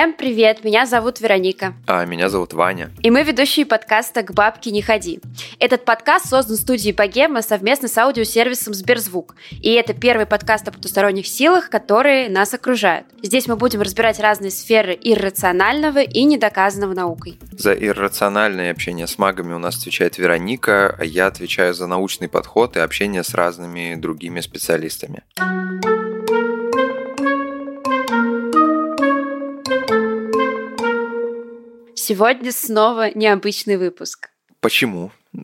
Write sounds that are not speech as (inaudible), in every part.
Всем привет, меня зовут Вероника. А меня зовут Ваня. И мы ведущие подкаста «К бабке не ходи». Этот подкаст создан студией Богема совместно с аудиосервисом Сберзвук. И это первый подкаст о потусторонних силах, которые нас окружают. Здесь мы будем разбирать разные сферы иррационального и недоказанного наукой. За иррациональное общение с магами у нас отвечает Вероника, а я отвечаю за научный подход и общение с разными другими специалистами. Сегодня снова необычный выпуск. Почему? У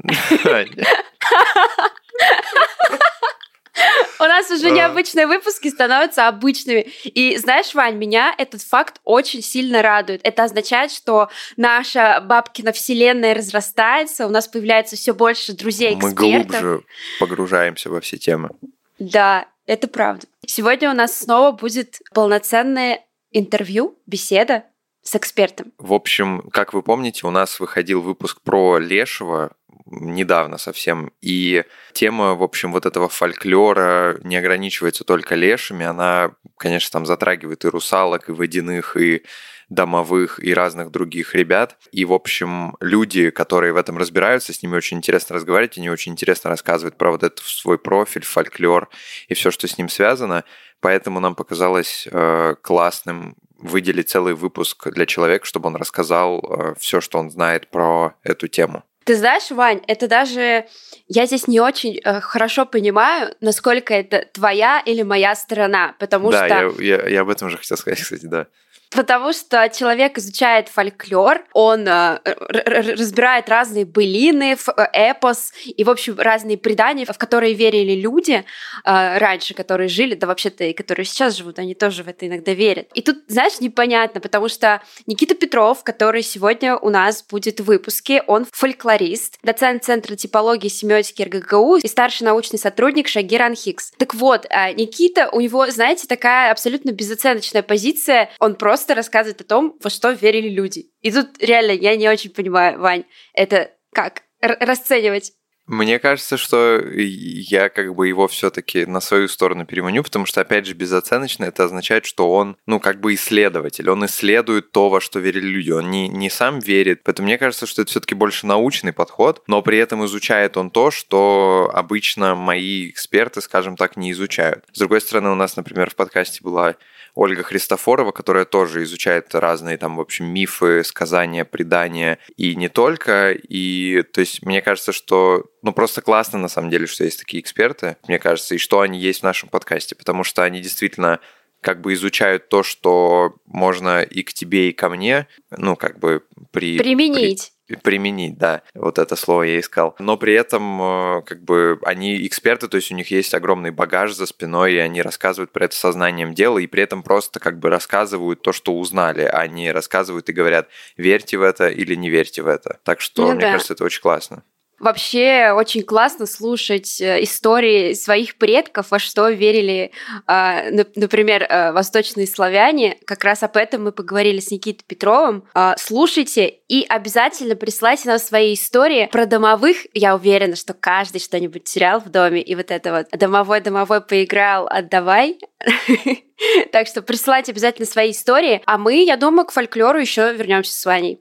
нас уже необычные выпуски становятся обычными. И знаешь, Вань, меня этот факт очень сильно радует. Это означает, что наша бабкина вселенная разрастается, у нас появляется все больше друзей. Мы глубже погружаемся во все темы. Да, это правда. Сегодня у нас снова будет полноценное интервью, беседа с экспертом. В общем, как вы помните, у нас выходил выпуск про Лешего недавно совсем. И тема, в общем, вот этого фольклора не ограничивается только лешами. Она, конечно, там затрагивает и русалок, и водяных, и домовых и разных других ребят. И, в общем, люди, которые в этом разбираются, с ними очень интересно разговаривать, они очень интересно рассказывают про вот этот свой профиль, фольклор и все, что с ним связано. Поэтому нам показалось э, классным выделить целый выпуск для человека, чтобы он рассказал э, все, что он знает про эту тему. Ты знаешь, Вань, это даже я здесь не очень э, хорошо понимаю, насколько это твоя или моя сторона, потому да, что... Я, я, я об этом же хотел сказать, кстати, да. Потому что человек изучает фольклор, он э, разбирает разные былины, э, эпос и, в общем, разные предания, в которые верили люди э, раньше, которые жили, да вообще-то и которые сейчас живут, они тоже в это иногда верят. И тут, знаешь, непонятно, потому что Никита Петров, который сегодня у нас будет в выпуске, он фольклорист, доцент Центра типологии и семиотики РГГУ и старший научный сотрудник Шагир Анхикс. Так вот, Никита, у него, знаете, такая абсолютно безоценочная позиция, он просто просто рассказывает о том, во что верили люди. И тут реально я не очень понимаю, Вань, это как расценивать? Мне кажется, что я как бы его все-таки на свою сторону переманю, потому что, опять же, безоценочно это означает, что он, ну, как бы исследователь, он исследует то, во что верили люди, он не, не сам верит. Поэтому мне кажется, что это все-таки больше научный подход, но при этом изучает он то, что обычно мои эксперты, скажем так, не изучают. С другой стороны, у нас, например, в подкасте была Ольга Христофорова, которая тоже изучает разные там, в общем, мифы, сказания, предания и не только. И то есть мне кажется, что ну просто классно на самом деле, что есть такие эксперты, мне кажется, и что они есть в нашем подкасте, потому что они действительно как бы изучают то, что можно и к тебе, и ко мне, ну, как бы при... Применить применить, да, вот это слово я искал. Но при этом, э, как бы, они эксперты, то есть у них есть огромный багаж за спиной, и они рассказывают про это сознанием дела, и при этом просто как бы рассказывают то, что узнали, а не рассказывают и говорят, верьте в это или не верьте в это. Так что, ну, мне да. кажется, это очень классно. Вообще очень классно слушать э, истории своих предков, во что верили, а, например, э, восточные славяне. Как раз об этом мы поговорили с Никитой Петровым. А, слушайте и обязательно присылайте нам свои истории про домовых. Я уверена, что каждый что-нибудь терял в доме. И вот это вот домовой-домовой поиграл, отдавай. (laughs) Так что присылайте обязательно свои истории. А мы, я думаю, к фольклору еще вернемся с Ваней.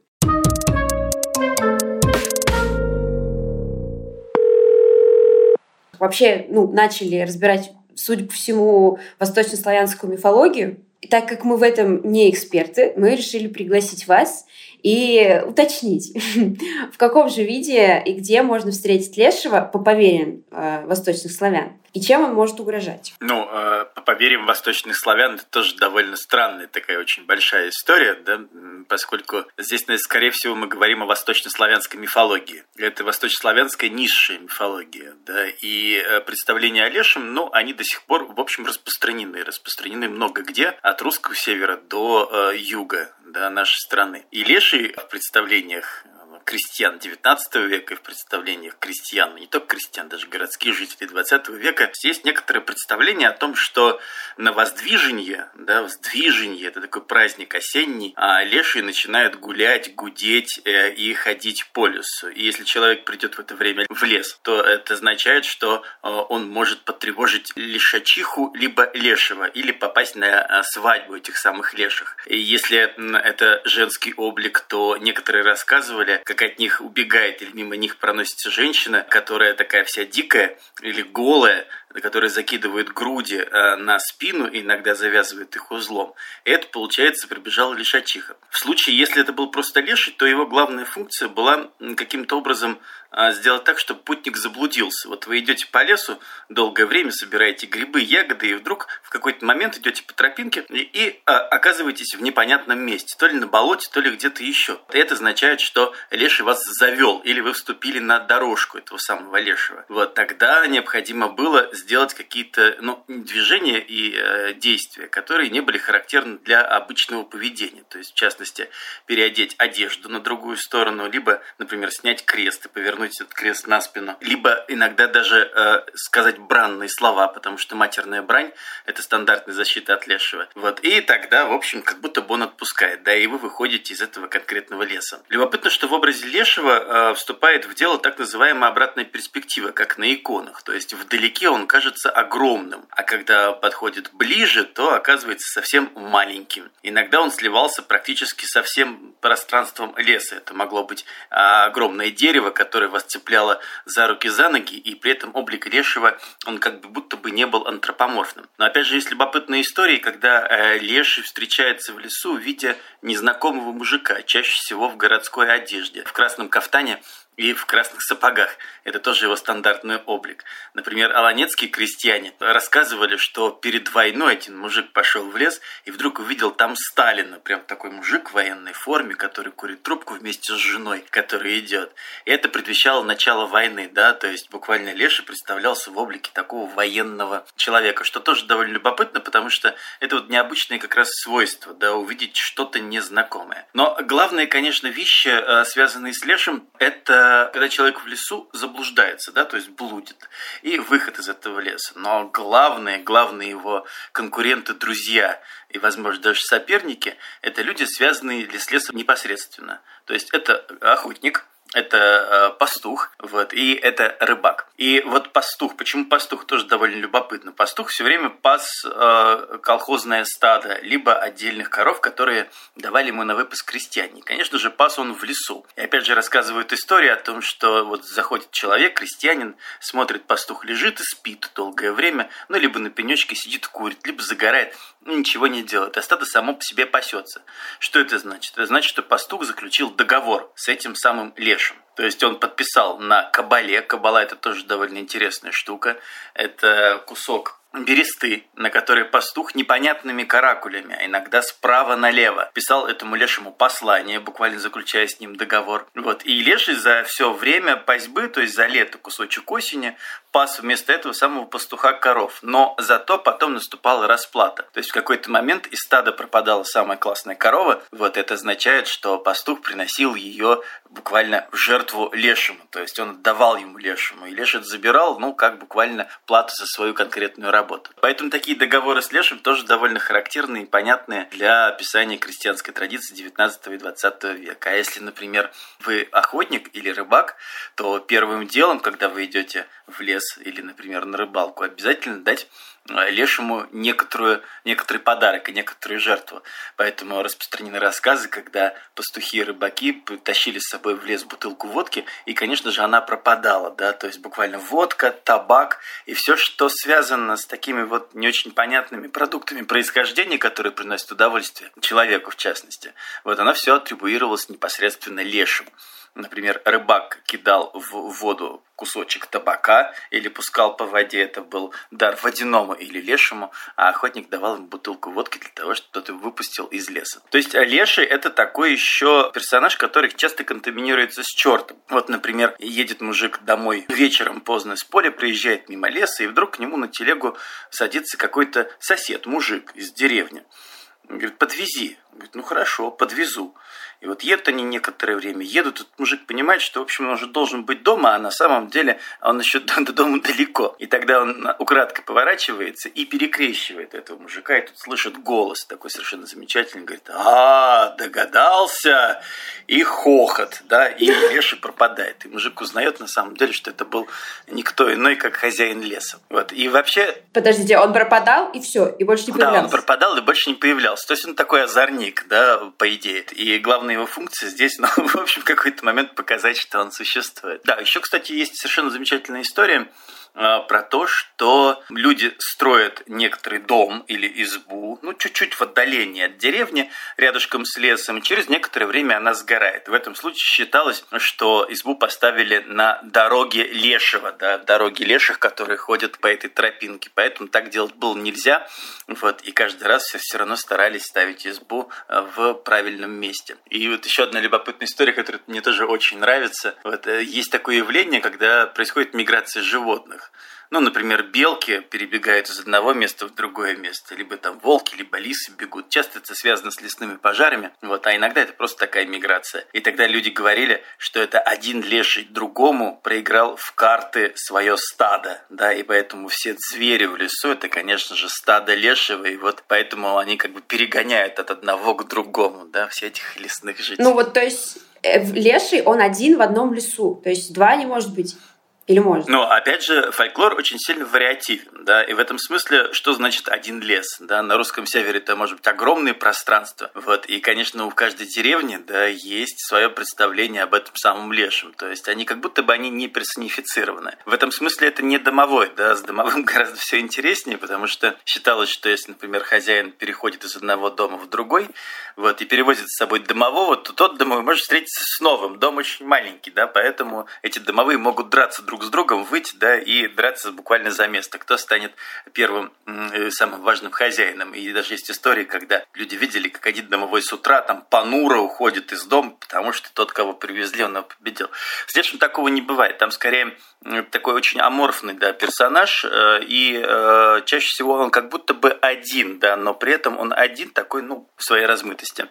Вообще ну, начали разбирать, судя по всему, восточнославянскую мифологию. И так как мы в этом не эксперты, мы решили пригласить вас и уточнить, (laughs) в каком же виде и где можно встретить лешего по поверьям э, восточных славян и чем он может угрожать. Ну, э, по поверьям восточных славян, это тоже довольно странная такая очень большая история, да, поскольку здесь, скорее всего, мы говорим о восточнославянской мифологии. Это восточнославянская низшая мифология, да, и э, представления о лешем, ну, они до сих пор, в общем, распространены, распространены много где, от русского севера до э, юга, да, нашей страны. И леший в представлениях крестьян 19 века и в представлениях крестьян, не только крестьян, даже городских жителей 20 века, есть некоторое представление о том, что на воздвижение, да, воздвижение, это такой праздник осенний, а лешие начинают гулять, гудеть э, и ходить по лесу. И если человек придет в это время в лес, то это означает, что э, он может потревожить лишачиху либо лешего или попасть на э, свадьбу этих самых леших. И если это женский облик, то некоторые рассказывали, как от них убегает или мимо них проносится женщина, которая такая вся дикая или голая, которая закидывает груди э, на спину и иногда завязывает их узлом. Это, получается, прибежала лишачиха. В случае, если это был просто леший, то его главная функция была каким-то образом а, сделать так, чтобы путник заблудился. Вот вы идете по лесу, долгое время собираете грибы, ягоды, и вдруг в какой-то момент идете по тропинке и, и а, оказываетесь в непонятном месте, то ли на болоте, то ли где-то еще. Это означает, что леший вас завел, или вы вступили на дорожку этого самого лешего. Вот тогда необходимо было сделать какие-то ну, движения и э, действия, которые не были характерны для обычного поведения. То есть, в частности, переодеть одежду на другую сторону, либо, например, снять крест и повернуть этот крест на спину, либо иногда даже э, сказать бранные слова, потому что матерная брань – это стандартная защита от лешего. Вот. И тогда, в общем, как будто бы он отпускает, да, и вы выходите из этого конкретного леса. Любопытно, что в образе лешего э, вступает в дело так называемая обратная перспектива, как на иконах. То есть вдалеке он кажется огромным, а когда подходит ближе, то оказывается совсем маленьким. Иногда он сливался практически со всем пространством леса. Это могло быть э, огромное дерево, которое вас цепляло за руки, за ноги, и при этом облик Лешего, он как бы будто бы не был антропоморфным. Но опять же, есть любопытные истории, когда э, Леший встречается в лесу, видя незнакомого мужика, чаще всего в городской одежде, в красном кафтане и в красных сапогах. Это тоже его стандартный облик. Например, аланецкие крестьяне рассказывали, что перед войной один мужик пошел в лес и вдруг увидел там Сталина. Прям такой мужик в военной форме, который курит трубку вместе с женой, который идет. И это предвещало начало войны, да, то есть буквально Леша представлялся в облике такого военного человека, что тоже довольно любопытно, потому что это вот необычное как раз свойство, да, увидеть что-то незнакомое. Но главное, конечно, вещи, э, связанные с Лешем, это когда человек в лесу заблуждается, да, то есть блудит, и выход из этого леса. Но главные, главные его конкуренты, друзья и, возможно, даже соперники, это люди, связанные с лесом непосредственно. То есть это охотник, это э, пастух, вот, и это рыбак. И вот пастух, почему пастух тоже довольно любопытно. Пастух все время пас э, колхозное стадо, либо отдельных коров, которые давали ему на выпуск крестьяне. конечно же, пас он в лесу. И опять же рассказывают историю о том, что вот заходит человек, крестьянин, смотрит, пастух лежит и спит долгое время, ну, либо на пенечке сидит, курит, либо загорает, ну, ничего не делает, а стадо само по себе пасется. Что это значит? Это значит, что пастух заключил договор с этим самым лешим дальнейшем. То есть он подписал на кабале. Кабала это тоже довольно интересная штука. Это кусок бересты, на которой пастух непонятными каракулями, а иногда справа налево, писал этому лешему послание, буквально заключая с ним договор. Вот. И леший за все время пасьбы, то есть за лето, кусочек осени, пас вместо этого самого пастуха коров. Но зато потом наступала расплата. То есть в какой-то момент из стада пропадала самая классная корова. Вот это означает, что пастух приносил ее буквально в жертву лешему. То есть он отдавал ему лешему. И леший забирал, ну, как буквально плату за свою конкретную работу. Поэтому такие договоры с Лешим тоже довольно характерные и понятные для описания крестьянской традиции 19 и 20 века. А если, например, вы охотник или рыбак, то первым делом, когда вы идете в лес или, например, на рыбалку, обязательно дать лешему некоторую, некоторый подарок и некоторую жертву. Поэтому распространены рассказы, когда пастухи и рыбаки тащили с собой в лес бутылку водки, и, конечно же, она пропадала, да, то есть буквально водка, табак и все, что связано с такими вот не очень понятными продуктами происхождения, которые приносят удовольствие человеку, в частности. Вот оно все атрибуировалось непосредственно лешему. Например, рыбак кидал в воду кусочек табака или пускал по воде, это был дар водяному или лешему, а охотник давал ему бутылку водки для того, чтобы тот его выпустил из леса. То есть леший это такой еще персонаж, который часто контаминируется с чертом. Вот, например, едет мужик домой вечером поздно с поля, приезжает мимо леса, и вдруг к нему на телегу садится какой-то сосед, мужик из деревни. Говорит, подвези. Говорит, ну хорошо, подвезу. И вот едут они некоторое время, едут, этот мужик понимает, что, в общем, он уже должен быть дома, а на самом деле он еще до дома далеко. И тогда он украдкой поворачивается и перекрещивает этого мужика, и тут слышит голос такой совершенно замечательный, говорит, а, догадался, и хохот, да, и (laughs) Леша пропадает. И мужик узнает на самом деле, что это был никто иной, как хозяин леса. Вот, и вообще... Подождите, он пропадал, и все, и больше не появлялся? Да, он пропадал и больше не появлялся. То есть он такой озорник, да, по идее. И главное его функция здесь, (laughs) ну, в общем, какой-то момент показать, что он существует. Да, еще, кстати, есть совершенно замечательная история про то, что люди строят некоторый дом или избу, ну, чуть-чуть в отдалении от деревни, рядышком с лесом, и через некоторое время она сгорает. В этом случае считалось, что избу поставили на дороге лешего, да, дороге леших, которые ходят по этой тропинке, поэтому так делать было нельзя, вот, и каждый раз все, все равно старались ставить избу э, в правильном месте. И вот еще одна любопытная история, которая мне тоже очень нравится. Вот, э, есть такое явление, когда происходит миграция животных. Ну, например, белки перебегают из одного места в другое место, либо там волки, либо лисы бегут. Часто это связано с лесными пожарами, вот, а иногда это просто такая миграция. И тогда люди говорили, что это один леший другому проиграл в карты свое стадо, да, и поэтому все звери в лесу это, конечно же, стадо лешего, и вот поэтому они как бы перегоняют от одного к другому, да, все этих лесных жителей. Ну вот, то есть э, леший, он один в одном лесу, то есть два не может быть. Или может? Но, опять же, фольклор очень сильно вариативен, да, и в этом смысле, что значит один лес, да, на русском севере это может быть огромное пространство, вот, и, конечно, у каждой деревни, да, есть свое представление об этом самом лешем, то есть они как будто бы они не персонифицированы. В этом смысле это не домовой, да, с домовым (laughs) гораздо все интереснее, потому что считалось, что если, например, хозяин переходит из одного дома в другой, вот, и перевозит с собой домового, то тот домовой может встретиться с новым, дом очень маленький, да, поэтому эти домовые могут драться друг друг с другом выйти, да, и драться буквально за место. Кто станет первым э, самым важным хозяином. И даже есть истории, когда люди видели, как один домовой с утра там понуро уходит из дома, потому что тот, кого привезли, он его победил. С Лешим такого не бывает. Там скорее такой очень аморфный да, персонаж, э, и э, чаще всего он как будто бы один, да, но при этом он один такой, ну, в своей размытости.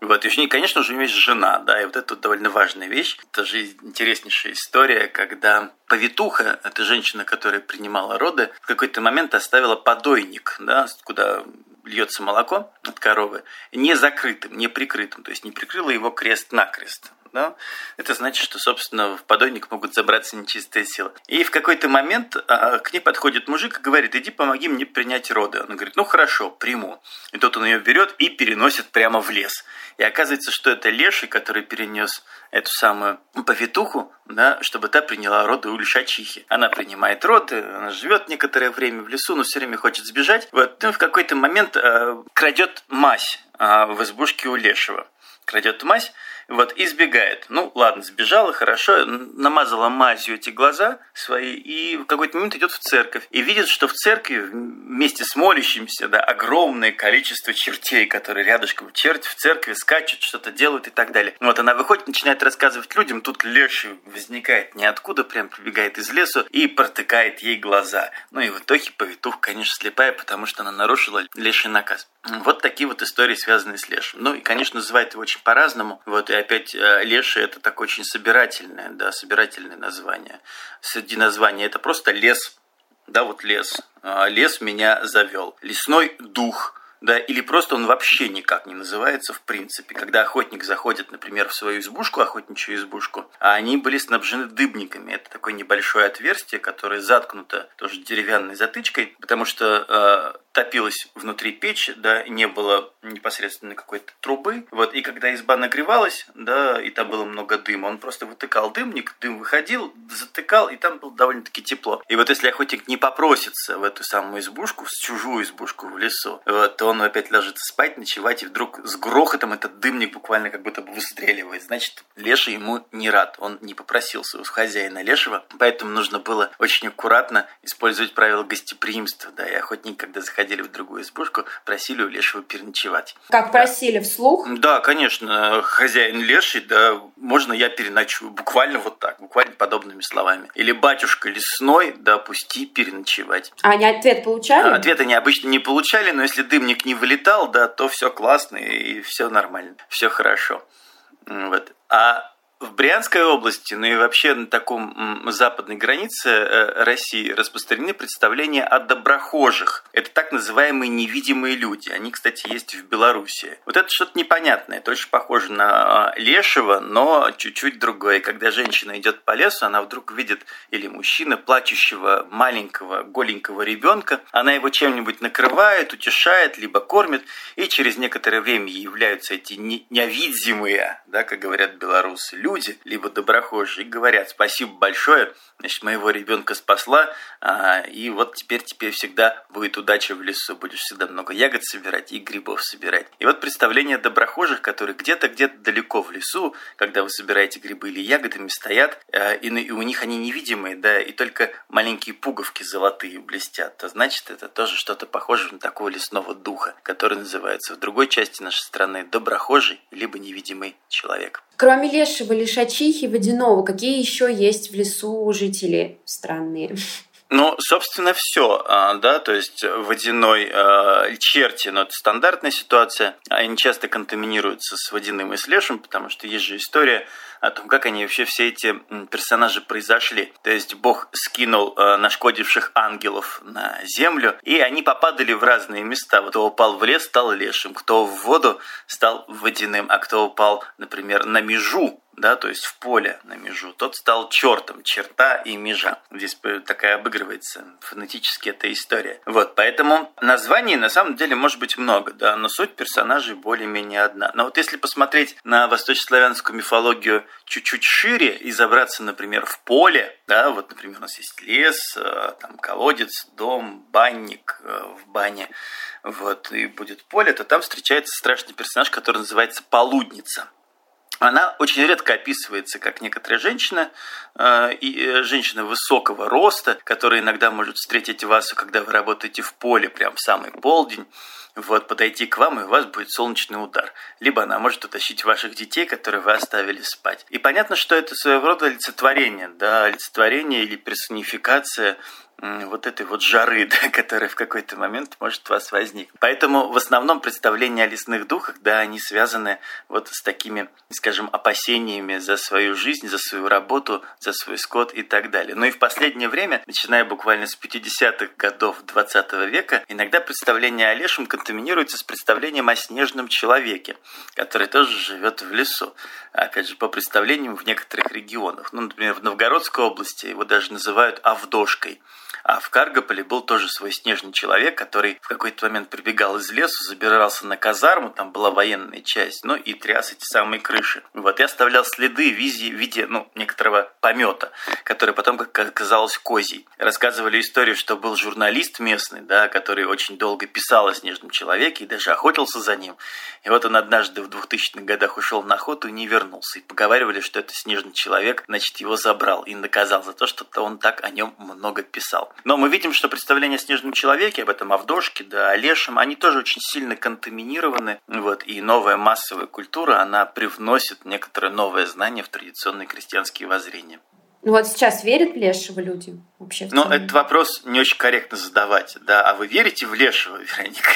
Вот, и, конечно же, у него есть жена, да, и вот это довольно важная вещь. Это же интереснейшая история, когда повитуха, это женщина, которая принимала роды, в какой-то момент оставила подойник, да, куда льется молоко от коровы, не закрытым, не прикрытым, то есть не прикрыла его крест-накрест да, это значит, что, собственно, в подойник могут забраться нечистые силы. И в какой-то момент а, к ней подходит мужик и говорит, иди помоги мне принять роды. Она говорит, ну хорошо, приму. И тут он ее берет и переносит прямо в лес. И оказывается, что это леший, который перенес эту самую повитуху, да, чтобы та приняла роды у лишачихи. Она принимает роды, она живет некоторое время в лесу, но все время хочет сбежать. Вот, ну, в какой-то момент э, крадет мазь э, в избушке у лешего. Крадет мазь, вот, избегает. Ну, ладно, сбежала, хорошо, намазала мазью эти глаза свои, и в какой-то момент идет в церковь. И видит, что в церкви вместе с молящимся, да, огромное количество чертей, которые рядышком черти в церкви скачут, что-то делают и так далее. Вот она выходит, начинает рассказывать людям, тут леший возникает ниоткуда, прям прибегает из лесу и протыкает ей глаза. Ну и в итоге повитуха, конечно, слепая, потому что она нарушила леший наказ. Вот такие вот истории, связанные с лешим. Ну и, конечно, называют его очень по-разному. Вот и опять э, леший это такое очень собирательное, да, собирательное название. Среди названий это просто лес, да, вот лес. А, лес меня завел. Лесной дух – да, или просто он вообще никак не называется в принципе. Когда охотник заходит, например, в свою избушку, охотничью избушку, а они были снабжены дыбниками. Это такое небольшое отверстие, которое заткнуто тоже деревянной затычкой, потому что э, топилось внутри печь, да, не было непосредственно какой-то трубы. Вот, и когда изба нагревалась, да, и там было много дыма, он просто вытыкал дымник, дым выходил, затыкал, и там было довольно-таки тепло. И вот если охотник не попросится в эту самую избушку, в чужую избушку в лесу, вот, то он опять ложится спать, ночевать, и вдруг с грохотом этот дымник буквально как будто бы выстреливает. Значит, Леша ему не рад, он не попросился у хозяина Лешего, поэтому нужно было очень аккуратно использовать правила гостеприимства, да, и охотник, когда заходил заходили в другую избушку, просили у лешего переночевать. Как просили, вслух? Да, конечно, хозяин леший, да, можно я переночую, буквально вот так, буквально подобными словами. Или батюшка лесной, да, пусти переночевать. А они ответ получали? Ответа они обычно не получали, но если дымник не вылетал, да, то все классно и все нормально, все хорошо. Вот. А в Брянской области, ну и вообще на таком западной границе э, России распространены представления о доброхожих. Это так называемые невидимые люди. Они, кстати, есть в Беларуси. Вот это что-то непонятное. Это очень похоже на а, лешего, но чуть-чуть другое. Когда женщина идет по лесу, она вдруг видит, или мужчина, плачущего маленького голенького ребенка. Она его чем-нибудь накрывает, утешает, либо кормит. И через некоторое время являются эти невидимые, да, как говорят белорусы, люди, либо доброхожие, говорят спасибо большое, значит, моего ребенка спасла, а, и вот теперь теперь всегда будет удача в лесу, будешь всегда много ягод собирать и грибов собирать. И вот представление доброхожих, которые где-то где-то далеко в лесу, когда вы собираете грибы или ягодами, стоят, а, и, и у них они невидимые, да, и только маленькие пуговки золотые блестят, то значит это тоже что-то похоже на такого лесного духа, который называется в другой части нашей страны доброхожий, либо невидимый человек. Кроме лешего, лишачихи, водяного, какие еще есть в лесу жители странные? Ну, собственно, все, а, да, то есть водяной э, черти, но это стандартная ситуация, они часто контаминируются с водяным и с лешим, потому что есть же история о том, как они вообще все эти персонажи произошли. То есть Бог скинул э, нашкодивших ангелов на землю, и они попадали в разные места. Кто упал в лес, стал лешим, кто в воду, стал водяным, а кто упал, например, на межу, да, то есть в поле на межу, тот стал чертом, черта и межа. Здесь такая обыгрывается фонетически эта история. Вот, поэтому названий на самом деле может быть много, да, но суть персонажей более-менее одна. Но вот если посмотреть на восточнославянскую мифологию чуть-чуть шире и забраться, например, в поле, да, вот, например, у нас есть лес, э, там колодец, дом, банник э, в бане, вот, и будет поле, то там встречается страшный персонаж, который называется Полудница она очень редко описывается как некоторая женщина, э, и э, женщина высокого роста, которая иногда может встретить вас, когда вы работаете в поле, прям в самый полдень, вот, подойти к вам, и у вас будет солнечный удар. Либо она может утащить ваших детей, которые вы оставили спать. И понятно, что это своего рода олицетворение, да, олицетворение или персонификация вот этой вот жары, (laughs) да, которая в какой-то момент может у вас возникнуть. Поэтому в основном представления о лесных духах, да, они связаны вот с такими, скажем, опасениями за свою жизнь, за свою работу, за свой скот и так далее. Но и в последнее время, начиная буквально с 50-х годов 20 века, иногда представление о лешем контаминируется с представлением о снежном человеке, который тоже живет в лесу. Опять же, по представлениям в некоторых регионах. Ну, например, в Новгородской области его даже называют Авдошкой. А в Каргополе был тоже свой снежный человек, который в какой-то момент прибегал из лесу, забирался на казарму, там была военная часть, ну и тряс эти самые крыши. Вот, и оставлял следы в виде, в виде ну, некоторого помета, который потом, как оказалось, козий. Рассказывали историю, что был журналист местный, да, который очень долго писал о снежном человеке и даже охотился за ним. И вот он однажды в 2000-х годах ушел на охоту и не вернулся. И поговаривали, что это снежный человек, значит, его забрал и наказал за то, что он так о нем много писал. Но мы видим, что представления о снежном человеке, об этом Авдошке, да, о Лешем, они тоже очень сильно контаминированы. Вот, и новая массовая культура, она привносит некоторое новое знание в традиционные крестьянские воззрения. Ну вот сейчас верят в Лешего люди вообще? Ну, этот вопрос не очень корректно задавать, да. А вы верите в Лешего, Вероника?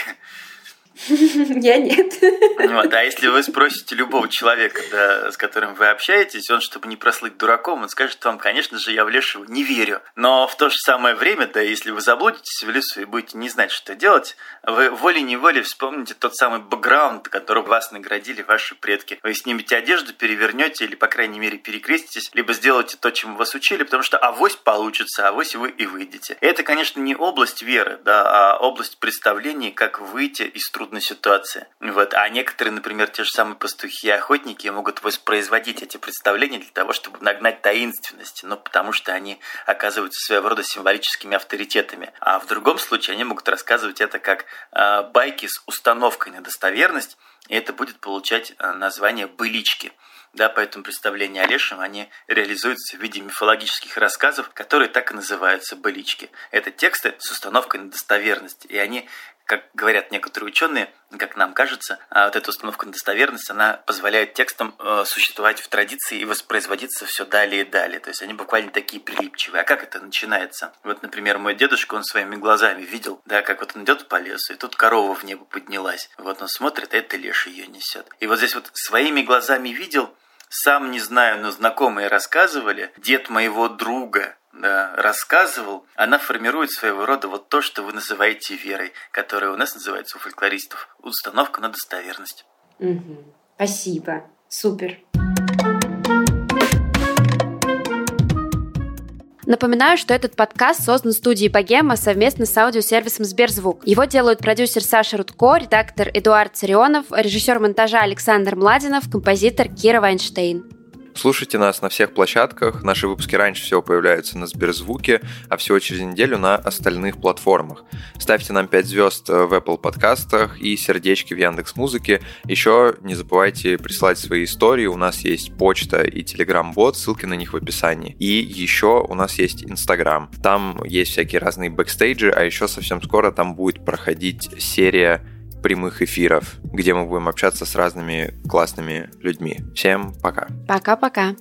(laughs) Я нет. Вот, а если вы спросите любого человека, да, с которым вы общаетесь, он, чтобы не прослыть дураком, он скажет вам, конечно же, я в лешего не верю. Но в то же самое время, да, если вы заблудитесь в лесу и будете не знать, что делать, вы волей-неволей вспомните тот самый бэкграунд, которым вас наградили ваши предки. Вы снимете одежду, перевернете или, по крайней мере, перекреститесь, либо сделаете то, чему вас учили, потому что авось получится, авось вы и выйдете. Это, конечно, не область веры, да, а область представлений, как выйти из труда трудной ситуации. Вот. А некоторые, например, те же самые пастухи и охотники могут воспроизводить эти представления для того, чтобы нагнать таинственности, ну, потому что они оказываются своего рода символическими авторитетами. А в другом случае они могут рассказывать это как э, байки с установкой на достоверность, и это будет получать э, название «былички». Да, поэтому представления о лешем, они реализуются в виде мифологических рассказов, которые так и называются «былички». Это тексты с установкой на достоверность, и они как говорят некоторые ученые, как нам кажется, а вот эта установка на достоверность, она позволяет текстам э, существовать в традиции и воспроизводиться все далее и далее. То есть они буквально такие прилипчивые. А как это начинается? Вот, например, мой дедушка, он своими глазами видел, да, как вот он идет по лесу, и тут корова в небо поднялась. Вот он смотрит, а это леший ее несет. И вот здесь вот своими глазами видел, сам не знаю, но знакомые рассказывали, дед моего друга да, рассказывал, она формирует своего рода вот то, что вы называете верой, которая у нас называется у фольклористов установка на достоверность. Угу. Спасибо. Супер. Напоминаю, что этот подкаст создан студией Богема совместно с аудиосервисом Сберзвук. Его делают продюсер Саша Рудко, редактор Эдуард Царионов, режиссер монтажа Александр Младинов, композитор Кира Вайнштейн. Слушайте нас на всех площадках. Наши выпуски раньше всего появляются на Сберзвуке, а всего через неделю на остальных платформах. Ставьте нам 5 звезд в Apple подкастах и сердечки в Яндекс Музыке. Еще не забывайте присылать свои истории. У нас есть почта и телеграм-бот, ссылки на них в описании. И еще у нас есть Инстаграм. Там есть всякие разные бэкстейджи, а еще совсем скоро там будет проходить серия прямых эфиров, где мы будем общаться с разными классными людьми. Всем пока. Пока-пока.